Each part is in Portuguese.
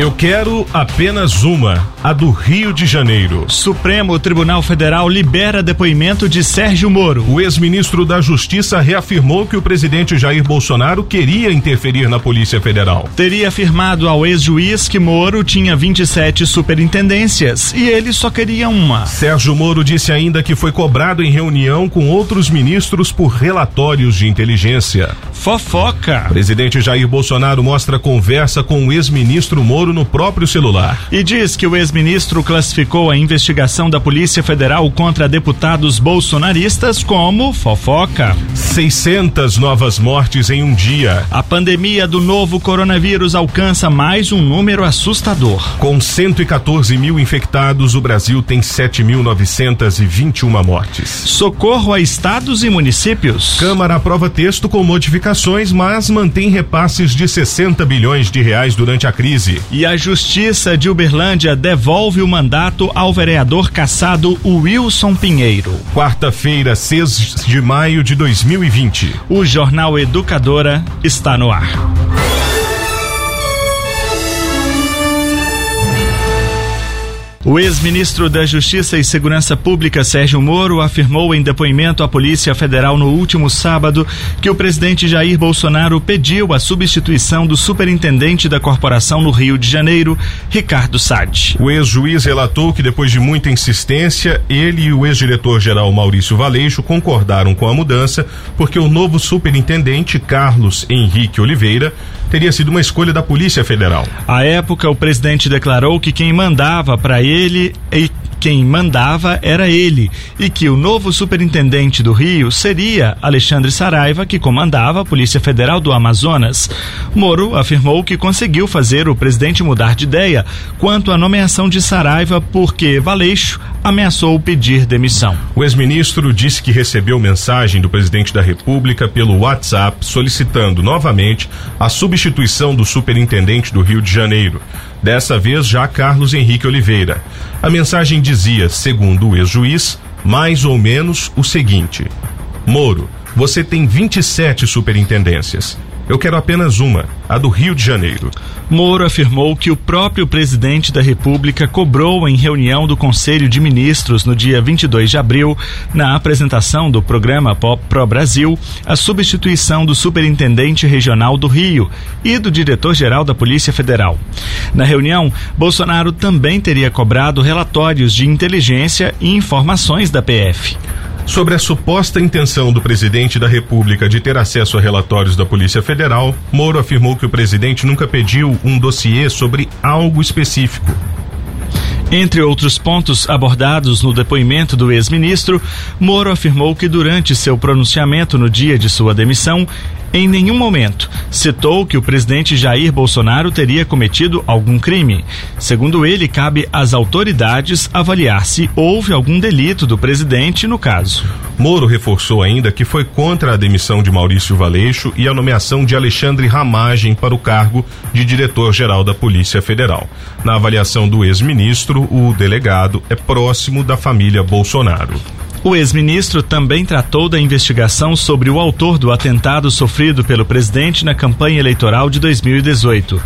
Eu quero apenas uma, a do Rio de Janeiro. Supremo Tribunal Federal libera depoimento de Sérgio Moro. O ex-ministro da Justiça reafirmou que o presidente Jair Bolsonaro queria interferir na Polícia Federal. Teria afirmado ao ex-juiz que Moro tinha 27 superintendências e ele só queria uma. Sérgio Moro disse ainda que foi cobrado em reunião com outros ministros por relatórios de inteligência. Fofoca. Presidente Jair Bolsonaro mostra conversa com o ex-ministro Moro no próprio celular. E diz que o ex-ministro classificou a investigação da Polícia Federal contra deputados bolsonaristas como fofoca. 600 novas mortes em um dia. A pandemia do novo coronavírus alcança mais um número assustador. Com 114 mil infectados, o Brasil tem 7.921 mortes. Socorro a estados e municípios. Câmara aprova texto com modificações, mas mantém repasses de 60 bilhões de reais durante a crise. E a Justiça de Uberlândia devolve o mandato ao vereador caçado Wilson Pinheiro. Quarta-feira, 6 de maio de 2020. O Jornal Educadora está no ar. O ex-ministro da Justiça e Segurança Pública, Sérgio Moro, afirmou em depoimento à Polícia Federal no último sábado que o presidente Jair Bolsonaro pediu a substituição do superintendente da corporação no Rio de Janeiro, Ricardo Sade. O ex-juiz relatou que depois de muita insistência, ele e o ex-diretor-geral Maurício Valeixo concordaram com a mudança porque o novo superintendente, Carlos Henrique Oliveira, teria sido uma escolha da Polícia Federal. À época, o presidente declarou que quem mandava para ele e quem mandava era ele e que o novo superintendente do Rio seria Alexandre Saraiva, que comandava a Polícia Federal do Amazonas. Moro afirmou que conseguiu fazer o presidente mudar de ideia quanto à nomeação de Saraiva porque Valeixo ameaçou pedir demissão. O ex-ministro disse que recebeu mensagem do presidente da República pelo WhatsApp solicitando novamente a substituição do superintendente do Rio de Janeiro. Dessa vez já Carlos Henrique Oliveira. A mensagem dizia, segundo o ex-juiz, mais ou menos o seguinte: Moro, você tem 27 superintendências. Eu quero apenas uma, a do Rio de Janeiro. Moro afirmou que o próprio presidente da República cobrou em reunião do Conselho de Ministros no dia 22 de abril, na apresentação do programa Pro Brasil, a substituição do superintendente regional do Rio e do diretor-geral da Polícia Federal. Na reunião, Bolsonaro também teria cobrado relatórios de inteligência e informações da PF. Sobre a suposta intenção do presidente da República de ter acesso a relatórios da Polícia Federal, Moro afirmou que o presidente nunca pediu um dossiê sobre algo específico. Entre outros pontos abordados no depoimento do ex-ministro, Moro afirmou que durante seu pronunciamento no dia de sua demissão, em nenhum momento citou que o presidente Jair Bolsonaro teria cometido algum crime. Segundo ele, cabe às autoridades avaliar se houve algum delito do presidente no caso. Moro reforçou ainda que foi contra a demissão de Maurício Valeixo e a nomeação de Alexandre Ramagem para o cargo de diretor-geral da Polícia Federal. Na avaliação do ex-ministro, o delegado é próximo da família Bolsonaro. O ex-ministro também tratou da investigação sobre o autor do atentado sofrido pelo presidente na campanha eleitoral de 2018.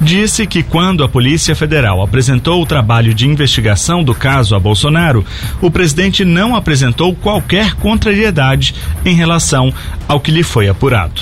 Disse que quando a Polícia Federal apresentou o trabalho de investigação do caso a Bolsonaro, o presidente não apresentou qualquer contrariedade em relação ao que lhe foi apurado.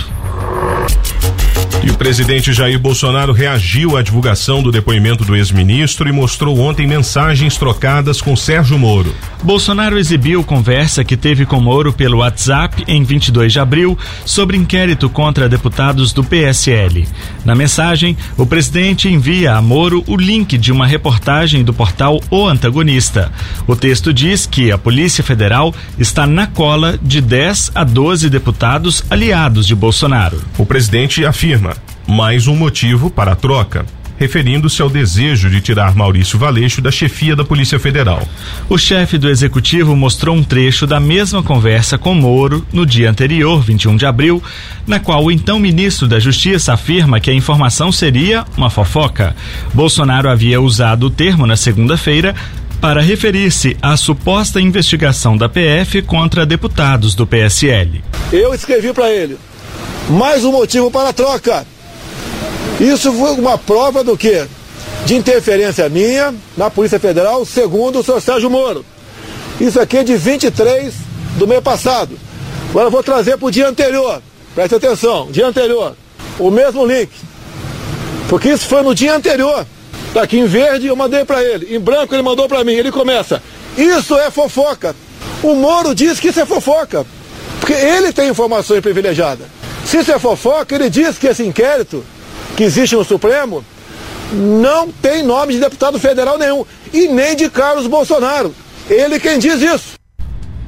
E o presidente Jair Bolsonaro reagiu à divulgação do depoimento do ex-ministro e mostrou ontem mensagens trocadas com Sérgio Moro. Bolsonaro exibiu conversa que teve com Moro pelo WhatsApp em 22 de abril sobre inquérito contra deputados do PSL. Na mensagem, o presidente envia a Moro o link de uma reportagem do portal O Antagonista. O texto diz que a Polícia Federal está na cola de 10 a 12 deputados aliados de Bolsonaro. O presidente afirma mais um motivo para a troca referindo-se ao desejo de tirar Maurício Valeixo da chefia da Polícia Federal. O chefe do executivo mostrou um trecho da mesma conversa com Moro no dia anterior, 21 de abril, na qual o então ministro da Justiça afirma que a informação seria uma fofoca. Bolsonaro havia usado o termo na segunda-feira para referir-se à suposta investigação da PF contra deputados do PSL. Eu escrevi para ele. Mais um motivo para a troca. Isso foi uma prova do quê? De interferência minha na Polícia Federal, segundo o senhor Sérgio Moro. Isso aqui é de 23 do mês passado. Agora eu vou trazer para o dia anterior. Preste atenção, dia anterior. O mesmo link. Porque isso foi no dia anterior. Tá aqui em verde eu mandei para ele. Em branco ele mandou para mim. Ele começa. Isso é fofoca. O Moro diz que isso é fofoca. Porque ele tem informações privilegiadas. Se isso é fofoca, ele diz que esse inquérito que existe no Supremo não tem nome de deputado federal nenhum e nem de Carlos Bolsonaro. Ele quem diz isso.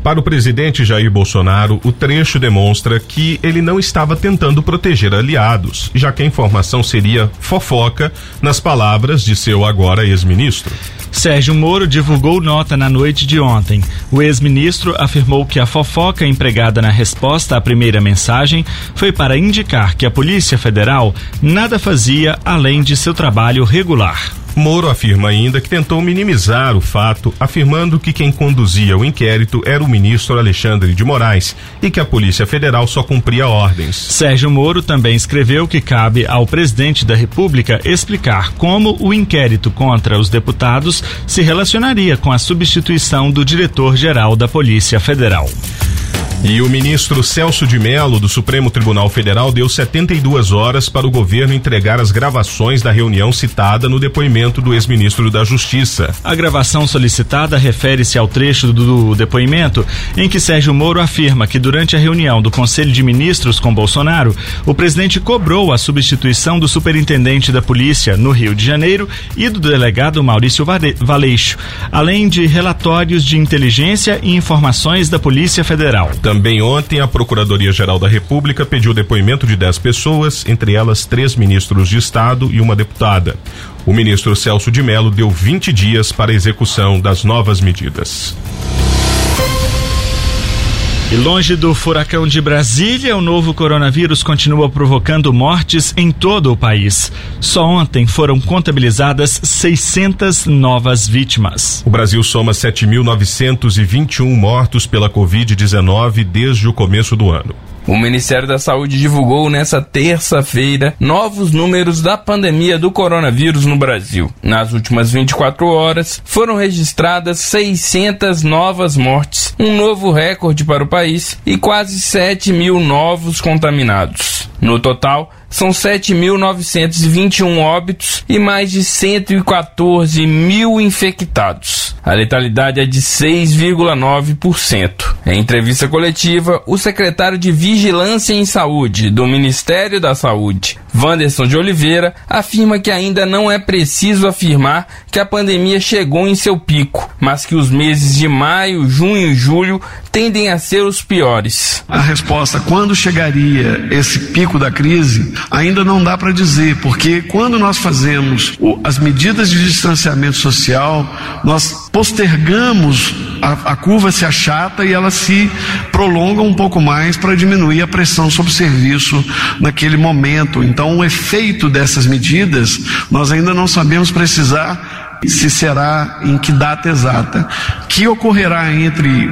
Para o presidente Jair Bolsonaro, o trecho demonstra que ele não estava tentando proteger aliados, já que a informação seria fofoca, nas palavras de seu agora ex-ministro. Sérgio Moro divulgou nota na noite de ontem. O ex-ministro afirmou que a fofoca empregada na resposta à primeira mensagem foi para indicar que a Polícia Federal nada fazia além de seu trabalho regular. Moro afirma ainda que tentou minimizar o fato, afirmando que quem conduzia o inquérito era o ministro Alexandre de Moraes e que a Polícia Federal só cumpria ordens. Sérgio Moro também escreveu que cabe ao presidente da República explicar como o inquérito contra os deputados se relacionaria com a substituição do diretor-geral da Polícia Federal. E o ministro Celso de Mello, do Supremo Tribunal Federal, deu 72 horas para o governo entregar as gravações da reunião citada no depoimento do ex-ministro da Justiça. A gravação solicitada refere-se ao trecho do depoimento em que Sérgio Moro afirma que durante a reunião do Conselho de Ministros com Bolsonaro, o presidente cobrou a substituição do superintendente da polícia no Rio de Janeiro e do delegado Maurício Valeixo, além de relatórios de inteligência e informações da Polícia Federal. Também ontem, a Procuradoria-Geral da República pediu depoimento de 10 pessoas, entre elas três ministros de Estado e uma deputada. O ministro Celso de Mello deu 20 dias para a execução das novas medidas. E longe do furacão de Brasília, o novo coronavírus continua provocando mortes em todo o país. Só ontem foram contabilizadas 600 novas vítimas. O Brasil soma 7.921 mortos pela Covid-19 desde o começo do ano. O Ministério da Saúde divulgou nesta terça-feira novos números da pandemia do coronavírus no Brasil. Nas últimas 24 horas, foram registradas 600 novas mortes, um novo recorde para o país e quase 7 mil novos contaminados. No total, são 7.921 óbitos e mais de 114 mil infectados. A letalidade é de 6,9%. Em entrevista coletiva, o secretário de Vigilância em Saúde do Ministério da Saúde, Wanderson de Oliveira, afirma que ainda não é preciso afirmar que a pandemia chegou em seu pico, mas que os meses de maio, junho e julho tendem a ser os piores. A resposta quando chegaria esse pico da crise ainda não dá para dizer, porque quando nós fazemos as medidas de distanciamento social, nós postergamos a, a curva se achata e ela se prolonga um pouco mais para diminuir a pressão sobre o serviço naquele momento. Então, o efeito dessas medidas, nós ainda não sabemos precisar se será em que data exata. Que ocorrerá entre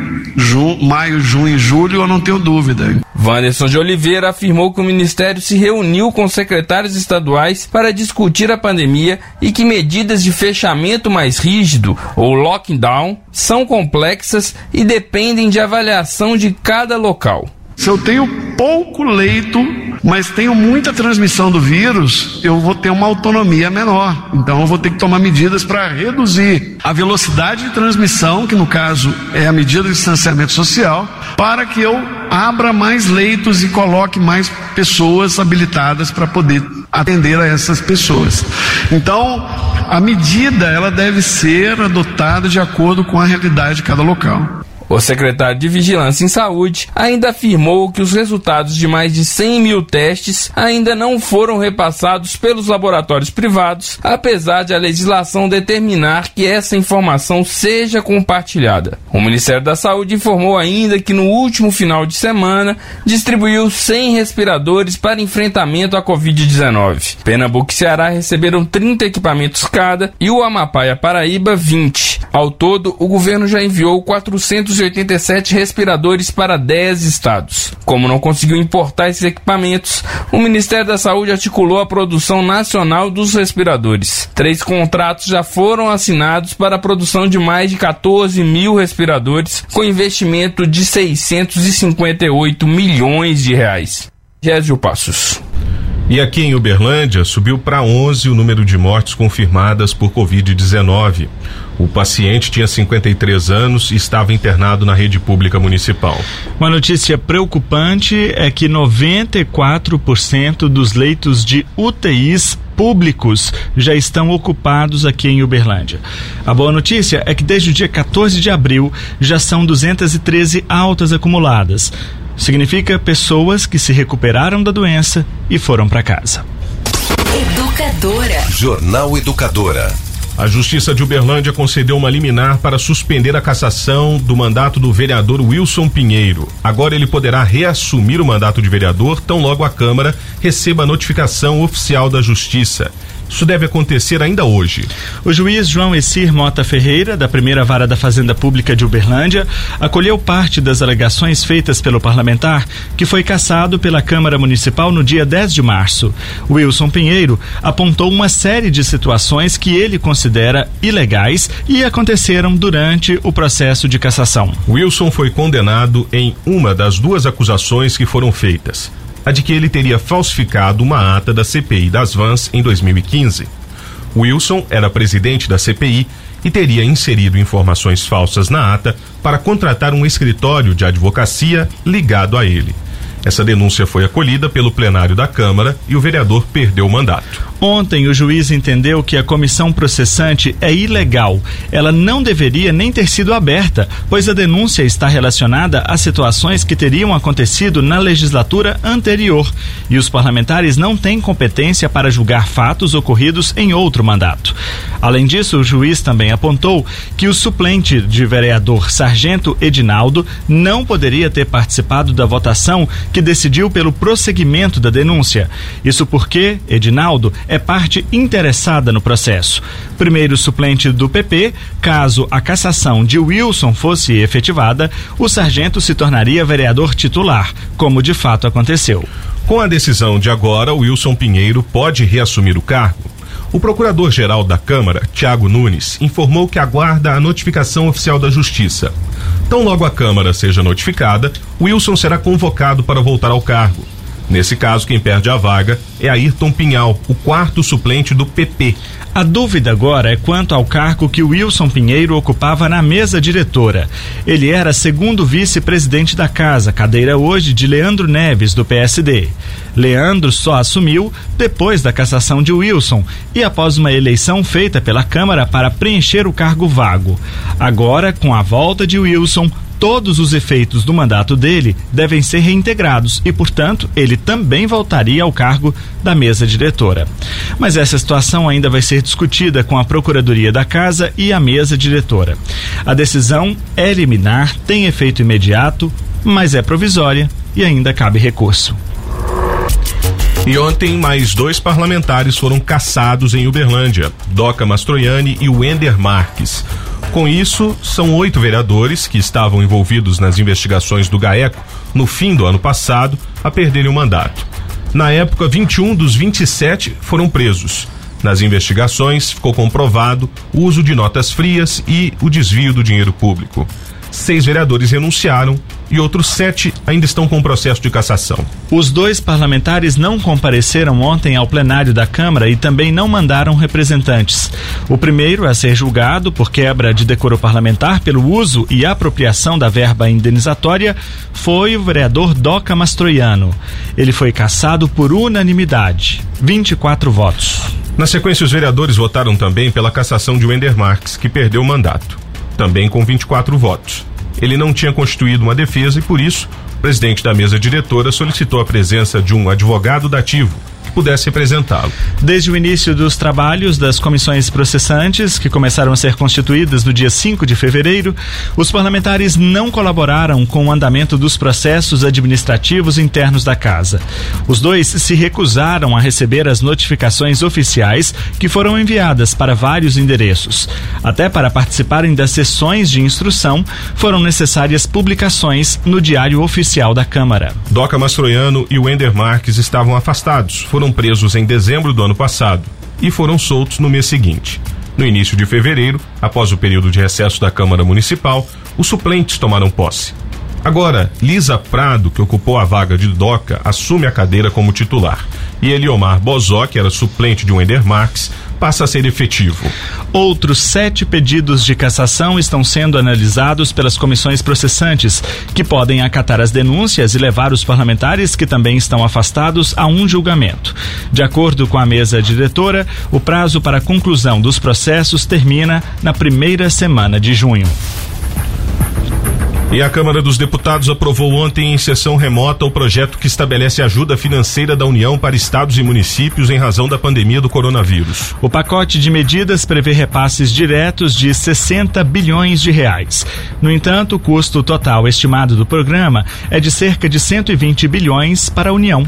maio, junho e julho, eu não tenho dúvida. Wanderson de Oliveira afirmou que o Ministério se reuniu com secretários estaduais para discutir a pandemia e que medidas de fechamento mais rígido, ou lockdown, são complexas e dependem de avaliação de cada local. Se eu tenho pouco leito, mas tenho muita transmissão do vírus, eu vou ter uma autonomia menor. Então eu vou ter que tomar medidas para reduzir a velocidade de transmissão, que no caso é a medida de distanciamento social, para que eu abra mais leitos e coloque mais pessoas habilitadas para poder atender a essas pessoas. Então, a medida ela deve ser adotada de acordo com a realidade de cada local. O secretário de Vigilância em Saúde ainda afirmou que os resultados de mais de 100 mil testes ainda não foram repassados pelos laboratórios privados, apesar de a legislação determinar que essa informação seja compartilhada. O Ministério da Saúde informou ainda que no último final de semana distribuiu 100 respiradores para enfrentamento à Covid-19. Pernambuco e Ceará receberam 30 equipamentos cada e o Amapá e a Paraíba 20. Ao todo, o governo já enviou 400 287 respiradores para 10 estados. Como não conseguiu importar esses equipamentos, o Ministério da Saúde articulou a produção nacional dos respiradores. Três contratos já foram assinados para a produção de mais de 14 mil respiradores, com investimento de 658 milhões de reais. Gésio Passos. E aqui em Uberlândia subiu para 11 o número de mortes confirmadas por Covid-19. O paciente tinha 53 anos e estava internado na rede pública municipal. Uma notícia preocupante é que 94% dos leitos de UTIs públicos já estão ocupados aqui em Uberlândia. A boa notícia é que desde o dia 14 de abril já são 213 altas acumuladas. Significa pessoas que se recuperaram da doença e foram para casa. Educadora. Jornal Educadora. A Justiça de Uberlândia concedeu uma liminar para suspender a cassação do mandato do vereador Wilson Pinheiro. Agora ele poderá reassumir o mandato de vereador tão logo a Câmara receba a notificação oficial da Justiça. Isso deve acontecer ainda hoje. O juiz João Essir Mota Ferreira, da primeira vara da Fazenda Pública de Uberlândia, acolheu parte das alegações feitas pelo parlamentar, que foi cassado pela Câmara Municipal no dia 10 de março. Wilson Pinheiro apontou uma série de situações que ele considera ilegais e aconteceram durante o processo de cassação. Wilson foi condenado em uma das duas acusações que foram feitas a de que ele teria falsificado uma ata da CPI das Vans em 2015. Wilson era presidente da CPI e teria inserido informações falsas na ata para contratar um escritório de advocacia ligado a ele. Essa denúncia foi acolhida pelo plenário da Câmara e o vereador perdeu o mandato. Ontem, o juiz entendeu que a comissão processante é ilegal. Ela não deveria nem ter sido aberta, pois a denúncia está relacionada a situações que teriam acontecido na legislatura anterior. E os parlamentares não têm competência para julgar fatos ocorridos em outro mandato. Além disso, o juiz também apontou que o suplente de vereador Sargento Edinaldo não poderia ter participado da votação que decidiu pelo prosseguimento da denúncia. Isso porque Edinaldo é parte interessada no processo. Primeiro suplente do PP, caso a cassação de Wilson fosse efetivada, o sargento se tornaria vereador titular, como de fato aconteceu. Com a decisão de agora, Wilson Pinheiro pode reassumir o cargo. O procurador-geral da Câmara, Tiago Nunes, informou que aguarda a notificação oficial da Justiça. Tão logo a Câmara seja notificada, Wilson será convocado para voltar ao cargo. Nesse caso, quem perde a vaga é Ayrton Pinhal, o quarto suplente do PP. A dúvida agora é quanto ao cargo que Wilson Pinheiro ocupava na mesa diretora. Ele era segundo vice-presidente da casa, cadeira hoje de Leandro Neves, do PSD. Leandro só assumiu depois da cassação de Wilson e após uma eleição feita pela Câmara para preencher o cargo vago. Agora, com a volta de Wilson, todos os efeitos do mandato dele devem ser reintegrados e, portanto, ele também voltaria ao cargo da mesa diretora. Mas essa situação ainda vai ser discutida com a Procuradoria da Casa e a mesa diretora. A decisão é liminar, tem efeito imediato, mas é provisória e ainda cabe recurso. E ontem, mais dois parlamentares foram caçados em Uberlândia: Doca Mastroianni e Wender Marques. Com isso, são oito vereadores que estavam envolvidos nas investigações do GAECO no fim do ano passado a perderem o mandato. Na época, 21 dos 27 foram presos. Nas investigações, ficou comprovado o uso de notas frias e o desvio do dinheiro público. Seis vereadores renunciaram e outros sete ainda estão com o processo de cassação. Os dois parlamentares não compareceram ontem ao plenário da Câmara e também não mandaram representantes. O primeiro a ser julgado por quebra de decoro parlamentar pelo uso e apropriação da verba indenizatória foi o vereador Doca Mastroiano. Ele foi cassado por unanimidade, 24 votos. Na sequência, os vereadores votaram também pela cassação de Wender Marques, que perdeu o mandato, também com 24 votos. Ele não tinha constituído uma defesa e, por isso, o presidente da mesa diretora solicitou a presença de um advogado dativo pudesse representá-lo. Desde o início dos trabalhos das comissões processantes, que começaram a ser constituídas no dia 5 de fevereiro, os parlamentares não colaboraram com o andamento dos processos administrativos internos da casa. Os dois se recusaram a receber as notificações oficiais que foram enviadas para vários endereços. Até para participarem das sessões de instrução, foram necessárias publicações no Diário Oficial da Câmara. Doca Mastroiano e Wender Marques estavam afastados. Foram foram presos em dezembro do ano passado e foram soltos no mês seguinte. No início de fevereiro, após o período de recesso da Câmara Municipal, os suplentes tomaram posse. Agora, Lisa Prado, que ocupou a vaga de Doca, assume a cadeira como titular. E Eliomar Bozó, que era suplente de Wender Marx, passa a ser efetivo. Outros sete pedidos de cassação estão sendo analisados pelas comissões processantes, que podem acatar as denúncias e levar os parlamentares que também estão afastados a um julgamento. De acordo com a mesa diretora, o prazo para a conclusão dos processos termina na primeira semana de junho. E a Câmara dos Deputados aprovou ontem em sessão remota o projeto que estabelece ajuda financeira da União para estados e municípios em razão da pandemia do coronavírus. O pacote de medidas prevê repasses diretos de 60 bilhões de reais. No entanto, o custo total estimado do programa é de cerca de 120 bilhões para a União.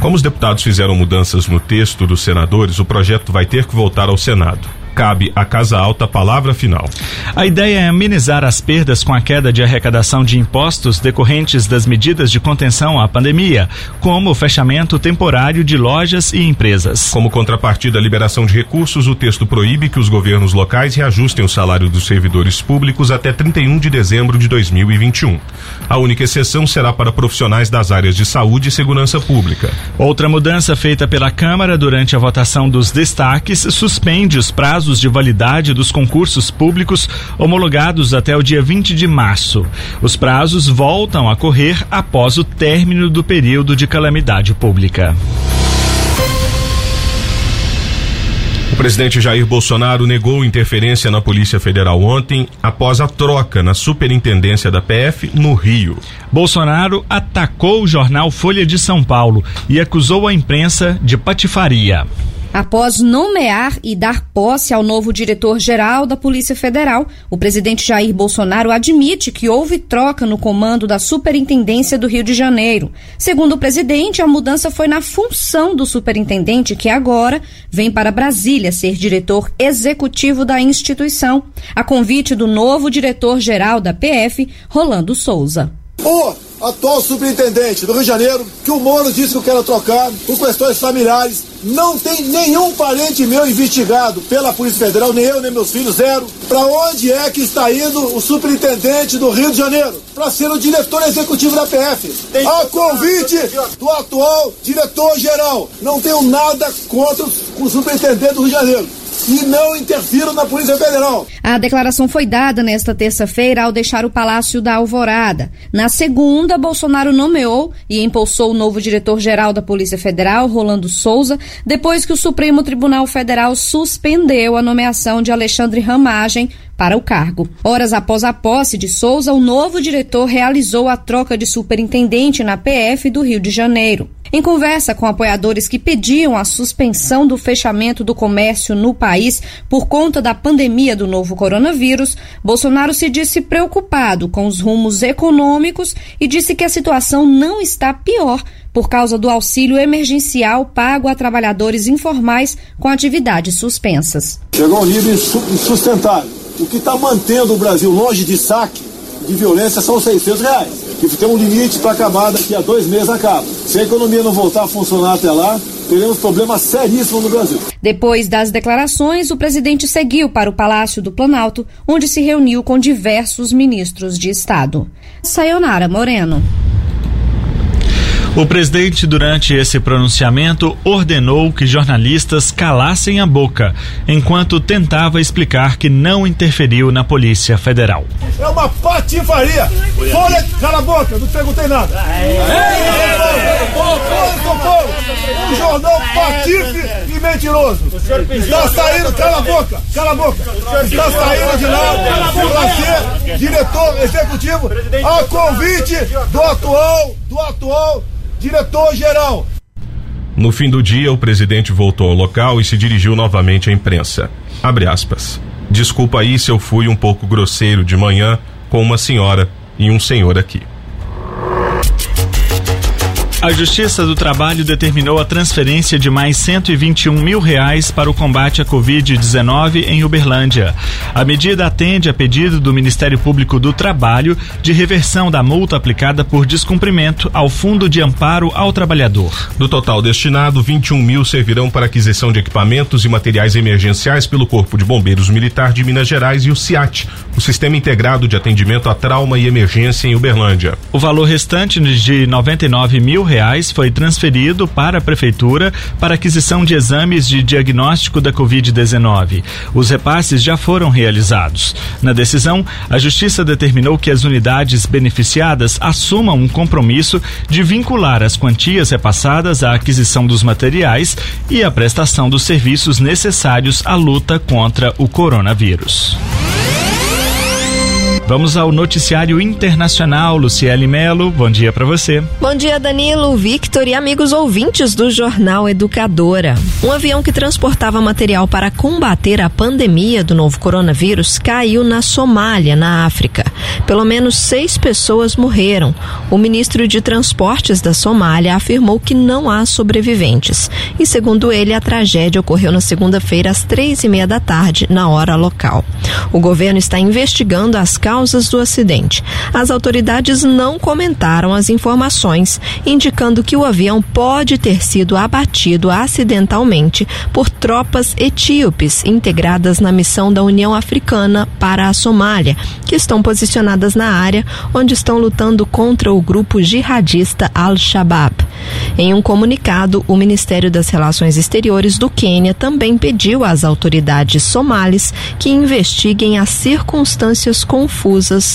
Como os deputados fizeram mudanças no texto dos senadores, o projeto vai ter que voltar ao Senado cabe à Casa Alta a palavra final. A ideia é amenizar as perdas com a queda de arrecadação de impostos decorrentes das medidas de contenção à pandemia, como o fechamento temporário de lojas e empresas. Como contrapartida à liberação de recursos, o texto proíbe que os governos locais reajustem o salário dos servidores públicos até 31 de dezembro de 2021. A única exceção será para profissionais das áreas de saúde e segurança pública. Outra mudança feita pela Câmara durante a votação dos destaques suspende os prazos prazos de validade dos concursos públicos homologados até o dia 20 de março. Os prazos voltam a correr após o término do período de calamidade pública. O presidente Jair Bolsonaro negou interferência na Polícia Federal ontem, após a troca na superintendência da PF no Rio. Bolsonaro atacou o jornal Folha de São Paulo e acusou a imprensa de patifaria. Após nomear e dar posse ao novo diretor-geral da Polícia Federal, o presidente Jair Bolsonaro admite que houve troca no comando da Superintendência do Rio de Janeiro. Segundo o presidente, a mudança foi na função do superintendente, que agora vem para Brasília ser diretor executivo da instituição, a convite do novo diretor-geral da PF, Rolando Souza. O atual superintendente do Rio de Janeiro, que o Moro disse que eu quero trocar por questões familiares, não tem nenhum parente meu investigado pela Polícia Federal, nem eu, nem meus filhos, zero. Para onde é que está indo o superintendente do Rio de Janeiro? Para ser o diretor executivo da PF. A convite do atual diretor-geral. Não tenho nada contra o superintendente do Rio de Janeiro e não interfiram na Polícia Federal. A declaração foi dada nesta terça-feira ao deixar o Palácio da Alvorada. Na segunda, Bolsonaro nomeou e impulsou o novo diretor-geral da Polícia Federal, Rolando Souza, depois que o Supremo Tribunal Federal suspendeu a nomeação de Alexandre Ramagem para o cargo. Horas após a posse de Souza, o novo diretor realizou a troca de superintendente na PF do Rio de Janeiro. Em conversa com apoiadores que pediam a suspensão do fechamento do comércio no país por conta da pandemia do novo coronavírus, Bolsonaro se disse preocupado com os rumos econômicos e disse que a situação não está pior por causa do auxílio emergencial pago a trabalhadores informais com atividades suspensas. Chegou a um nível insustentável. O que está mantendo o Brasil longe de saque de violência são 600 reais que tem um limite para acabar daqui a dois meses acaba. Se a economia não voltar a funcionar até lá, teremos problemas seríssimos no Brasil. Depois das declarações, o presidente seguiu para o Palácio do Planalto, onde se reuniu com diversos ministros de Estado. Sayonara Moreno. O presidente, durante esse pronunciamento, ordenou que jornalistas calassem a boca, enquanto tentava explicar que não interferiu na Polícia Federal. É uma patifaria! Folha, boca, não perguntei nada! Um jornal patife e mentiroso! Está saindo, cala a boca, cala a boca! Está saindo de lá para ser diretor executivo a convite do atual, do atual diretor-geral. No fim do dia, o presidente voltou ao local e se dirigiu novamente à imprensa. Abre aspas. Desculpa aí se eu fui um pouco grosseiro de manhã com uma senhora e um senhor aqui. A Justiça do Trabalho determinou a transferência de mais 121 mil reais para o combate à Covid-19 em Uberlândia. A medida atende a pedido do Ministério Público do Trabalho de reversão da multa aplicada por descumprimento ao Fundo de Amparo ao Trabalhador. Do total destinado, 21 mil servirão para aquisição de equipamentos e materiais emergenciais pelo Corpo de Bombeiros Militar de Minas Gerais e o CIAT, o Sistema Integrado de Atendimento a Trauma e Emergência em Uberlândia. O valor restante de 99 mil reais foi transferido para a prefeitura para aquisição de exames de diagnóstico da Covid-19. Os repasses já foram realizados. Na decisão, a Justiça determinou que as unidades beneficiadas assumam um compromisso de vincular as quantias repassadas à aquisição dos materiais e à prestação dos serviços necessários à luta contra o coronavírus. Vamos ao noticiário internacional. Luciele Melo, bom dia para você. Bom dia, Danilo, Victor e amigos ouvintes do Jornal Educadora. Um avião que transportava material para combater a pandemia do novo coronavírus caiu na Somália, na África. Pelo menos seis pessoas morreram. O ministro de Transportes da Somália afirmou que não há sobreviventes. E, segundo ele, a tragédia ocorreu na segunda-feira às três e meia da tarde, na hora local. O governo está investigando as causas causas do acidente. As autoridades não comentaram as informações, indicando que o avião pode ter sido abatido acidentalmente por tropas etíopes integradas na missão da União Africana para a Somália, que estão posicionadas na área onde estão lutando contra o grupo jihadista Al-Shabaab. Em um comunicado, o Ministério das Relações Exteriores do Quênia também pediu às autoridades somalis que investiguem as circunstâncias confusas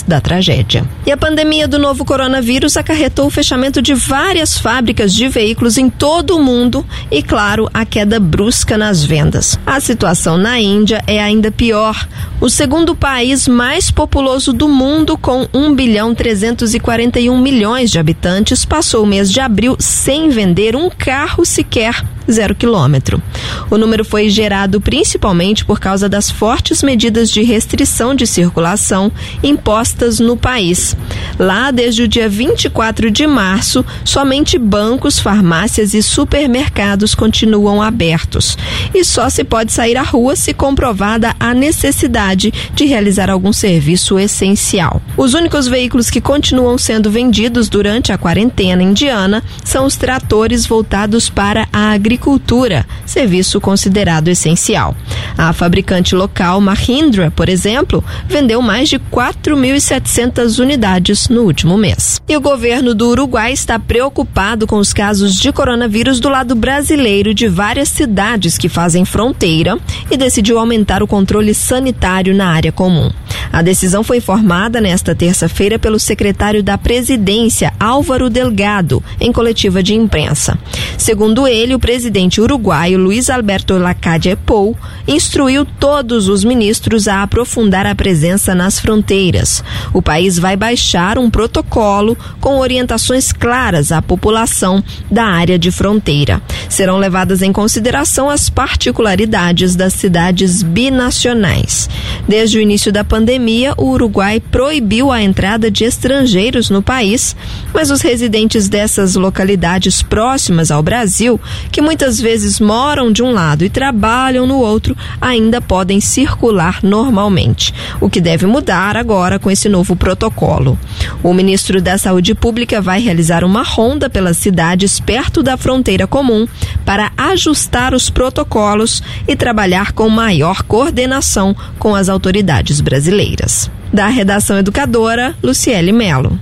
da tragédia. E a pandemia do novo coronavírus acarretou o fechamento de várias fábricas de veículos em todo o mundo e, claro, a queda brusca nas vendas. A situação na Índia é ainda pior. O segundo país mais populoso do mundo, com 1 bilhão 341 milhões de habitantes, passou o mês de abril sem vender um carro sequer zero quilômetro. O número foi gerado principalmente por causa das fortes medidas de restrição de circulação impostas no país. Lá, desde o dia 24 de março, somente bancos, farmácias e supermercados continuam abertos. E só se pode sair à rua se comprovada a necessidade de realizar algum serviço essencial. Os únicos veículos que continuam sendo vendidos durante a quarentena indiana são os tratores voltados para a agricultura agricultura, serviço considerado essencial. A fabricante local Mahindra, por exemplo, vendeu mais de 4.700 unidades no último mês. E o governo do Uruguai está preocupado com os casos de coronavírus do lado brasileiro de várias cidades que fazem fronteira e decidiu aumentar o controle sanitário na área comum. A decisão foi informada nesta terça-feira pelo secretário da Presidência, Álvaro Delgado, em coletiva de imprensa. Segundo ele, o presidente uruguaio Luiz Alberto Lacadia Pou instruiu todos os ministros a aprofundar a presença nas fronteiras. O país vai baixar um protocolo com orientações claras à população da área de fronteira. Serão levadas em consideração as particularidades das cidades binacionais. Desde o início da pandemia, o Uruguai proibiu a entrada de estrangeiros no país, mas os residentes dessas localidades próximas ao Brasil, que muitas vezes moram de um lado e trabalham no outro, ainda podem circular normalmente, o que deve mudar agora com esse novo protocolo. O ministro da Saúde Pública vai realizar uma ronda pelas cidades perto da fronteira comum para ajustar os protocolos e trabalhar com maior coordenação com as autoridades brasileiras. Da redação educadora, Luciele Melo.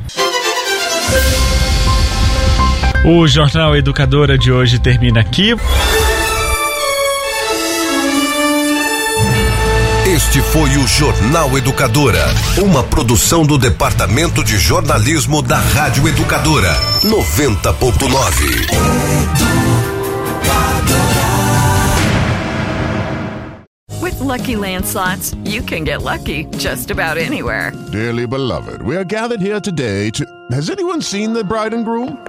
O Jornal Educadora de hoje termina aqui. Este foi o Jornal Educadora, uma produção do Departamento de Jornalismo da Rádio Educadora, 90.9. With Lucky Land slots, you can get lucky just about anywhere. Dearly beloved, we are gathered here today to. Has anyone seen the bride and groom?